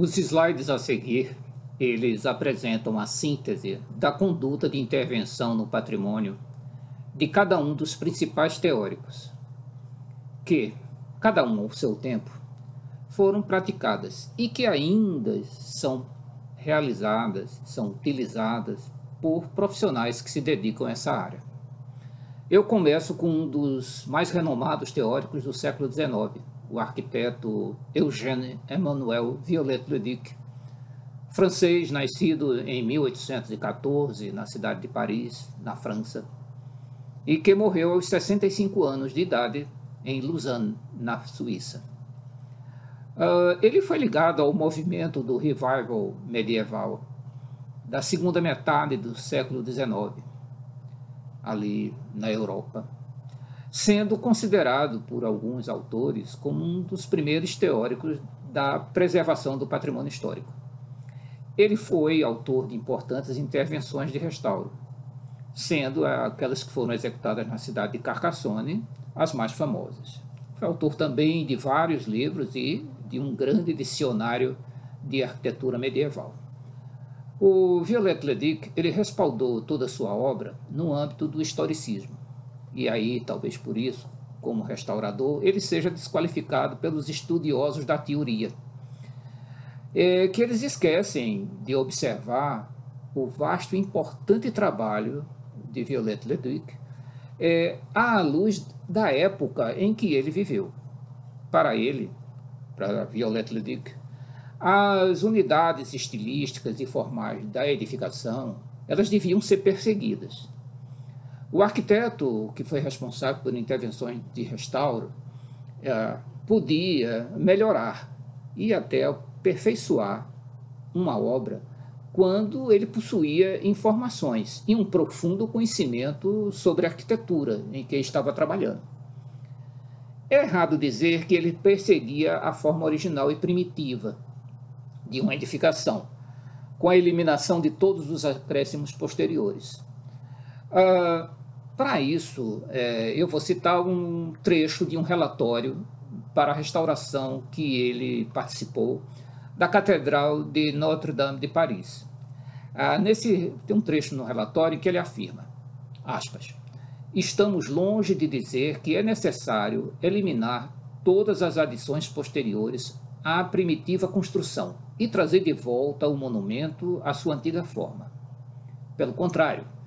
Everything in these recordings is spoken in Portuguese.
Os slides a seguir, eles apresentam a síntese da conduta de intervenção no patrimônio de cada um dos principais teóricos, que, cada um ao seu tempo, foram praticadas e que ainda são realizadas, são utilizadas por profissionais que se dedicam a essa área. Eu começo com um dos mais renomados teóricos do século XIX, o arquiteto Eugène Emmanuel Viollet-le-Duc, francês nascido em 1814 na cidade de Paris, na França, e que morreu aos 65 anos de idade em Lausanne, na Suíça. Uh, ele foi ligado ao movimento do revival medieval da segunda metade do século XIX, ali na Europa sendo considerado por alguns autores como um dos primeiros teóricos da preservação do patrimônio histórico. Ele foi autor de importantes intervenções de restauro, sendo aquelas que foram executadas na cidade de Carcassonne as mais famosas. Foi autor também de vários livros e de um grande dicionário de arquitetura medieval. O Viollet-le-Duc ele respaldou toda a sua obra no âmbito do historicismo e aí talvez por isso, como restaurador, ele seja desqualificado pelos estudiosos da teoria, é, que eles esquecem de observar o vasto e importante trabalho de Viollet-le-Duc é, à luz da época em que ele viveu. Para ele, para Viollet-le-Duc, as unidades estilísticas e formais da edificação elas deviam ser perseguidas o arquiteto que foi responsável por intervenções de restauro é, podia melhorar e até aperfeiçoar uma obra quando ele possuía informações e um profundo conhecimento sobre a arquitetura em que estava trabalhando. É errado dizer que ele perseguia a forma original e primitiva de uma edificação, com a eliminação de todos os acréscimos posteriores. Uh, para isso, é, eu vou citar um trecho de um relatório para a restauração que ele participou da Catedral de Notre-Dame de Paris. Ah, nesse tem um trecho no relatório que ele afirma, aspas, estamos longe de dizer que é necessário eliminar todas as adições posteriores à primitiva construção e trazer de volta o monumento à sua antiga forma. Pelo contrário,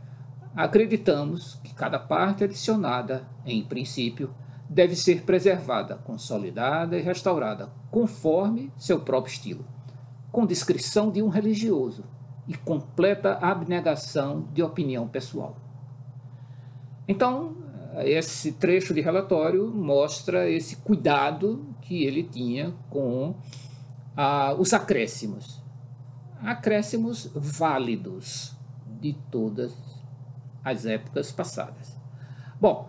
acreditamos que cada parte adicionada, em princípio, deve ser preservada, consolidada e restaurada conforme seu próprio estilo, com descrição de um religioso e completa abnegação de opinião pessoal. Então, esse trecho de relatório mostra esse cuidado que ele tinha com ah, os acréscimos. Acréscimos válidos de todas as épocas passadas. Bom,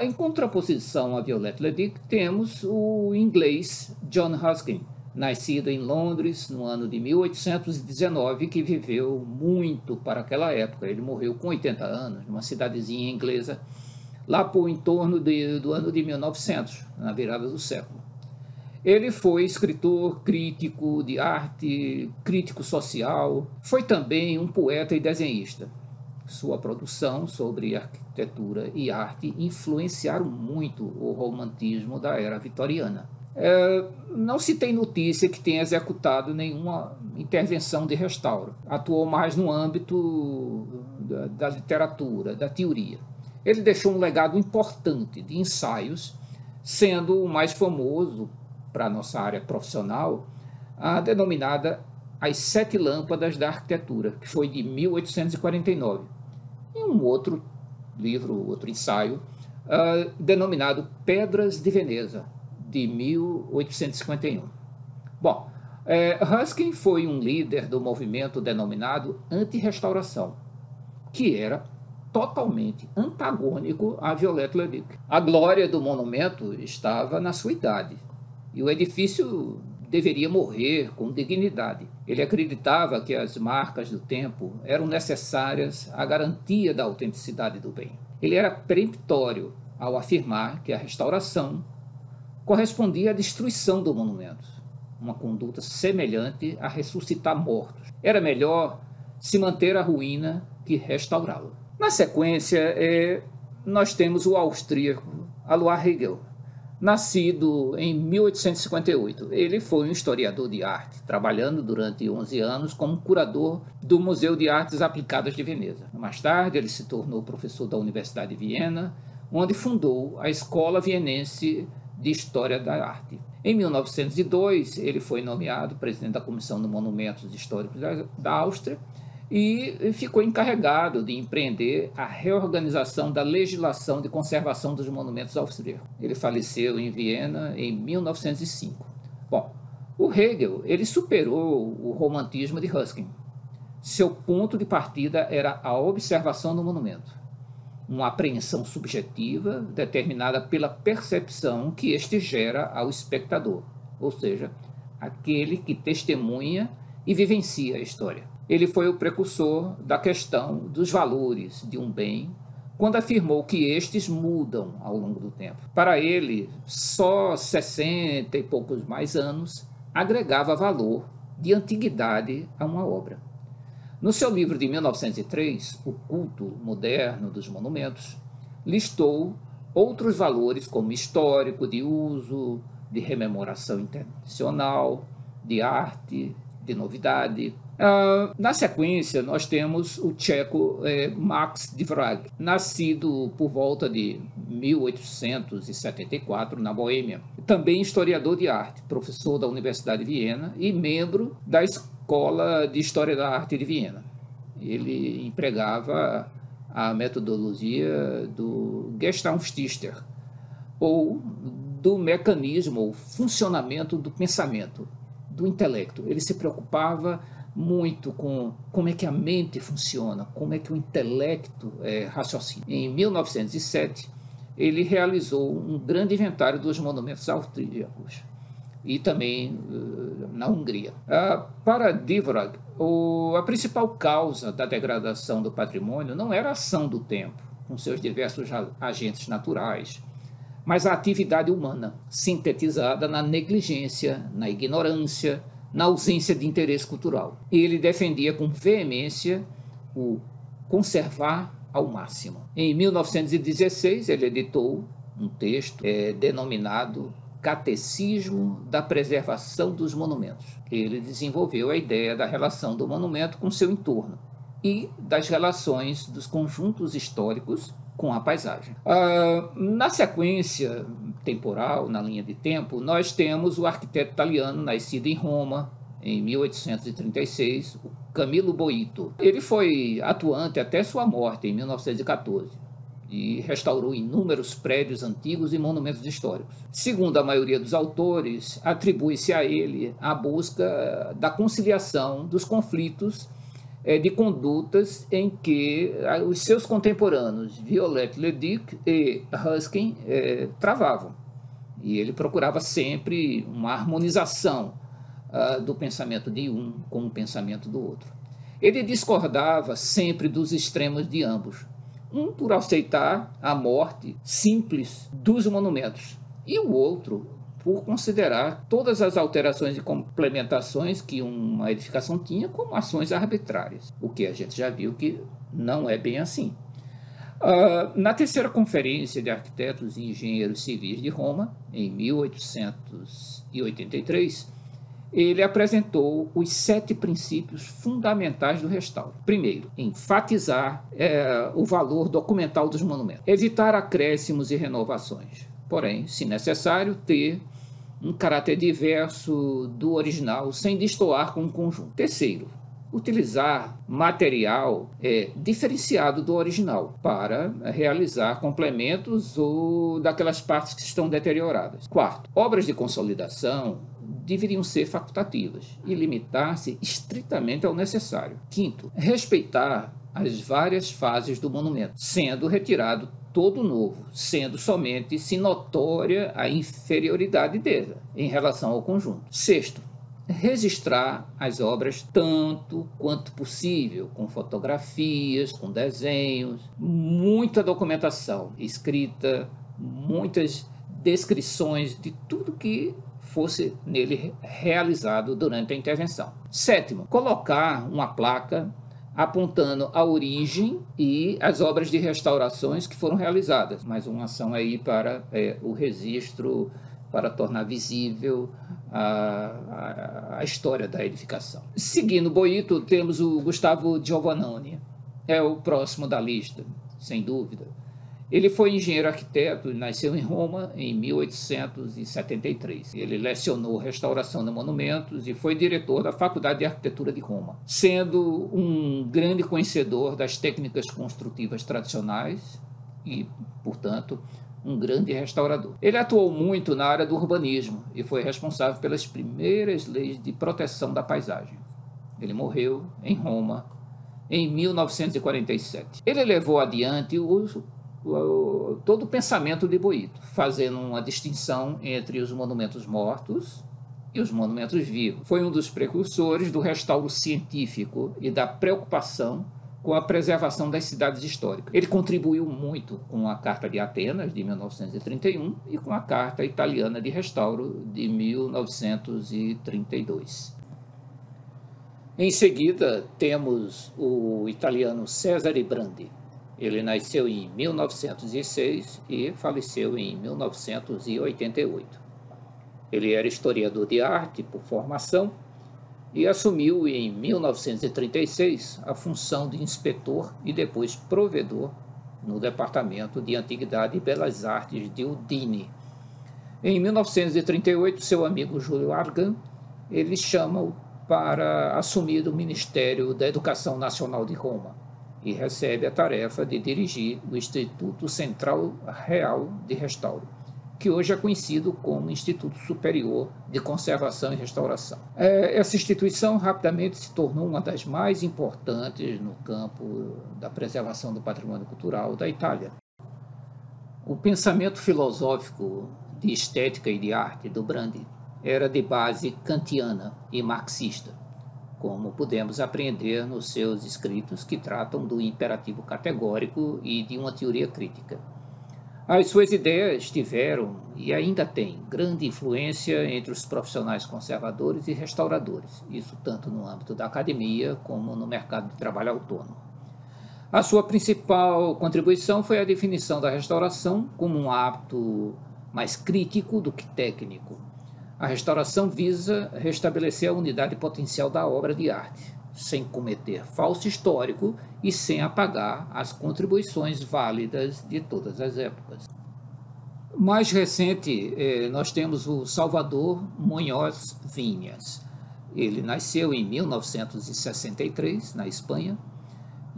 em contraposição a Violette Leduc, temos o inglês John Ruskin, nascido em Londres no ano de 1819, que viveu muito para aquela época. Ele morreu com 80 anos, numa cidadezinha inglesa, lá por em torno de, do ano de 1900, na virada do século. Ele foi escritor, crítico de arte, crítico social, foi também um poeta e desenhista sua produção sobre arquitetura e arte influenciaram muito o romantismo da era vitoriana. É, não se tem notícia que tenha executado nenhuma intervenção de restauro. Atuou mais no âmbito da, da literatura, da teoria. Ele deixou um legado importante de ensaios, sendo o mais famoso para a nossa área profissional a denominada As Sete Lâmpadas da Arquitetura, que foi de 1849 e um outro livro, outro ensaio, uh, denominado Pedras de Veneza, de 1851. Bom, é, Ruskin foi um líder do movimento denominado anti-restauração, que era totalmente antagônico a Violette Leduc. A glória do monumento estava na sua idade, e o edifício deveria morrer com dignidade. Ele acreditava que as marcas do tempo eram necessárias à garantia da autenticidade do bem. Ele era peremptório ao afirmar que a restauração correspondia à destruição do monumento. uma conduta semelhante a ressuscitar mortos. Era melhor se manter a ruína que restaurá-la. Na sequência, é, nós temos o austríaco Alois Hegel, nascido em 1858. Ele foi um historiador de arte, trabalhando durante 11 anos como curador do Museu de Artes Aplicadas de Veneza. Mais tarde, ele se tornou professor da Universidade de Viena, onde fundou a Escola Vienense de História da Arte. Em 1902, ele foi nomeado presidente da Comissão de Monumentos Históricos da Áustria e ficou encarregado de empreender a reorganização da legislação de conservação dos monumentos austríacos. Ele faleceu em Viena em 1905. Bom, o Hegel ele superou o romantismo de Ruskin. Seu ponto de partida era a observação do monumento, uma apreensão subjetiva determinada pela percepção que este gera ao espectador, ou seja, aquele que testemunha e vivencia a história. Ele foi o precursor da questão dos valores de um bem, quando afirmou que estes mudam ao longo do tempo. Para ele, só 60 e poucos mais anos agregava valor de antiguidade a uma obra. No seu livro de 1903, O Culto Moderno dos Monumentos, listou outros valores como histórico, de uso, de rememoração intencional, de arte, de novidade, Uh, na sequência, nós temos o tcheco eh, Max Dvrag, nascido por volta de 1874 na Boêmia. Também historiador de arte, professor da Universidade de Viena e membro da Escola de História da Arte de Viena. Ele empregava a metodologia do Gestaltdichter, ou do mecanismo ou funcionamento do pensamento, do intelecto. Ele se preocupava muito com como é que a mente funciona, como é que o intelecto é, raciocina. Em 1907, ele realizou um grande inventário dos monumentos austríacos e também uh, na Hungria. Uh, para Dvorak, o, a principal causa da degradação do patrimônio não era a ação do tempo, com seus diversos agentes naturais, mas a atividade humana, sintetizada na negligência, na ignorância, na ausência de interesse cultural. Ele defendia com veemência o conservar ao máximo. Em 1916, ele editou um texto é, denominado Catecismo da Preservação dos Monumentos. Ele desenvolveu a ideia da relação do monumento com seu entorno e das relações dos conjuntos históricos com a paisagem. Ah, na sequência temporal, na linha de tempo, nós temos o arquiteto italiano nascido em Roma, em 1836, o Camilo Boito. Ele foi atuante até sua morte, em 1914 e restaurou inúmeros prédios antigos e monumentos históricos. Segundo a maioria dos autores, atribui-se a ele a busca da conciliação dos conflitos de condutas em que os seus contemporâneos, Violette Leduc e Ruskin, é, travavam. E ele procurava sempre uma harmonização uh, do pensamento de um com o pensamento do outro. Ele discordava sempre dos extremos de ambos. Um por aceitar a morte simples dos monumentos, e o outro por considerar todas as alterações e complementações que uma edificação tinha como ações arbitrárias, o que a gente já viu que não é bem assim. Uh, na terceira Conferência de Arquitetos e Engenheiros Civis de Roma, em 1883, ele apresentou os sete princípios fundamentais do restauro. Primeiro, enfatizar é, o valor documental dos monumentos, evitar acréscimos e renovações porém, se necessário, ter um caráter diverso do original sem destoar com o conjunto. Terceiro, utilizar material é, diferenciado do original para realizar complementos ou daquelas partes que estão deterioradas. Quarto, obras de consolidação deveriam ser facultativas e limitar-se estritamente ao necessário. Quinto, respeitar as várias fases do monumento, sendo retirado todo novo, sendo somente se notória a inferioridade dele em relação ao conjunto. Sexto, registrar as obras tanto quanto possível, com fotografias, com desenhos, muita documentação escrita, muitas descrições de tudo que fosse nele realizado durante a intervenção. Sétimo, colocar uma placa apontando a origem e as obras de restaurações que foram realizadas. Mais uma ação aí para é, o registro, para tornar visível a, a, a, história da edificação. Seguindo Boito, temos o Gustavo Giovannoni, é o próximo da lista, sem dúvida. Ele foi engenheiro arquiteto e nasceu em Roma em 1873. Ele lecionou restauração de monumentos e foi diretor da Faculdade de Arquitetura de Roma, sendo um grande conhecedor das técnicas construtivas tradicionais e, portanto, um grande restaurador. Ele atuou muito na área do urbanismo e foi responsável pelas primeiras leis de proteção da paisagem. Ele morreu em Roma em 1947. Ele levou adiante o todo o pensamento de Boito, fazendo uma distinção entre os monumentos mortos e os monumentos vivos. Foi um dos precursores do restauro científico e da preocupação com a preservação das cidades históricas. Ele contribuiu muito com a Carta de Atenas, de 1931, e com a Carta Italiana de Restauro, de 1932. Em seguida, temos o italiano Cesare Brandi, ele nasceu em 1906 e faleceu em 1988. Ele era historiador de arte por formação e assumiu em 1936 a função de inspetor e depois provedor no Departamento de Antiguidade e Belas Artes de Udine. Em 1938, seu amigo Júlio Argan ele chama-o para assumir o Ministério da Educação Nacional de Roma e recebe a tarefa de dirigir o Instituto Central Real de Restauro, que hoje é conhecido como Instituto Superior de Conservação e Restauração. É, essa instituição rapidamente se tornou uma das mais importantes no campo da preservação do patrimônio cultural da Itália. O pensamento filosófico de estética e de arte do Brandi era de base kantiana e marxista como podemos aprender nos seus escritos que tratam do imperativo categórico e de uma teoria crítica. As suas ideias tiveram e ainda têm grande influência entre os profissionais conservadores e restauradores, isso tanto no âmbito da academia como no mercado de trabalho autônomo. A sua principal contribuição foi a definição da restauração como um hábito mais crítico do que técnico, a restauração visa restabelecer a unidade potencial da obra de arte, sem cometer falso histórico e sem apagar as contribuições válidas de todas as épocas. Mais recente, eh, nós temos o Salvador Munhoz Vinhas. Ele nasceu em 1963, na Espanha,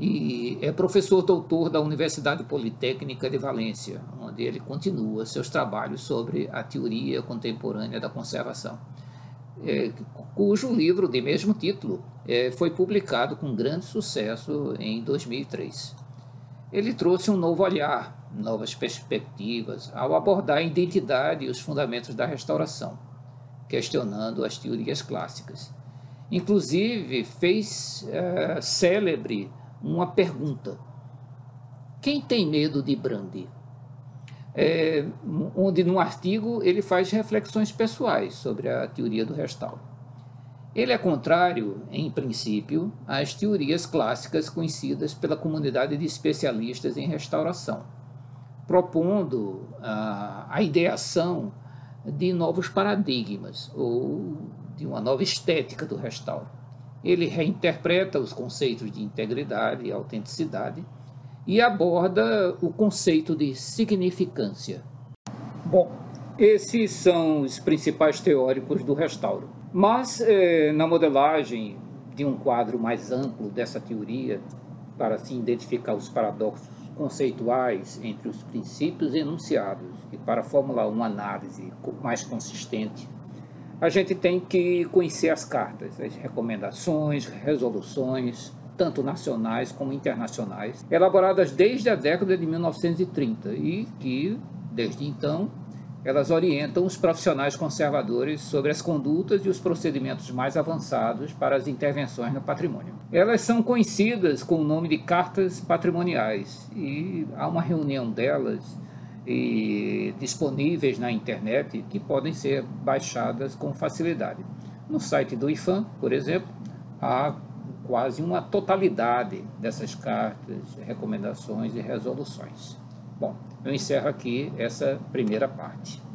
e é professor doutor da Universidade Politécnica de Valência, onde ele continua seus trabalhos sobre a teoria contemporânea da conservação, é, cujo livro de mesmo título é, foi publicado com grande sucesso em 2003. Ele trouxe um novo olhar, novas perspectivas, ao abordar a identidade e os fundamentos da restauração, questionando as teorias clássicas. Inclusive, fez é, célebre uma pergunta: quem tem medo de Brandi? É, onde no artigo ele faz reflexões pessoais sobre a teoria do restauro. Ele é contrário, em princípio, às teorias clássicas conhecidas pela comunidade de especialistas em restauração, propondo a, a ideação de novos paradigmas ou de uma nova estética do restauro. Ele reinterpreta os conceitos de integridade e autenticidade e aborda o conceito de significância. Bom, esses são os principais teóricos do restauro. Mas eh, na modelagem de um quadro mais amplo dessa teoria, para se identificar os paradoxos conceituais entre os princípios enunciados e para formular uma análise mais consistente a gente tem que conhecer as cartas, as recomendações, resoluções, tanto nacionais como internacionais, elaboradas desde a década de 1930 e que, desde então, elas orientam os profissionais conservadores sobre as condutas e os procedimentos mais avançados para as intervenções no patrimônio. Elas são conhecidas com o nome de cartas patrimoniais e há uma reunião delas e disponíveis na internet que podem ser baixadas com facilidade. No site do IFAM, por exemplo, há quase uma totalidade dessas cartas, recomendações e resoluções. Bom, eu encerro aqui essa primeira parte.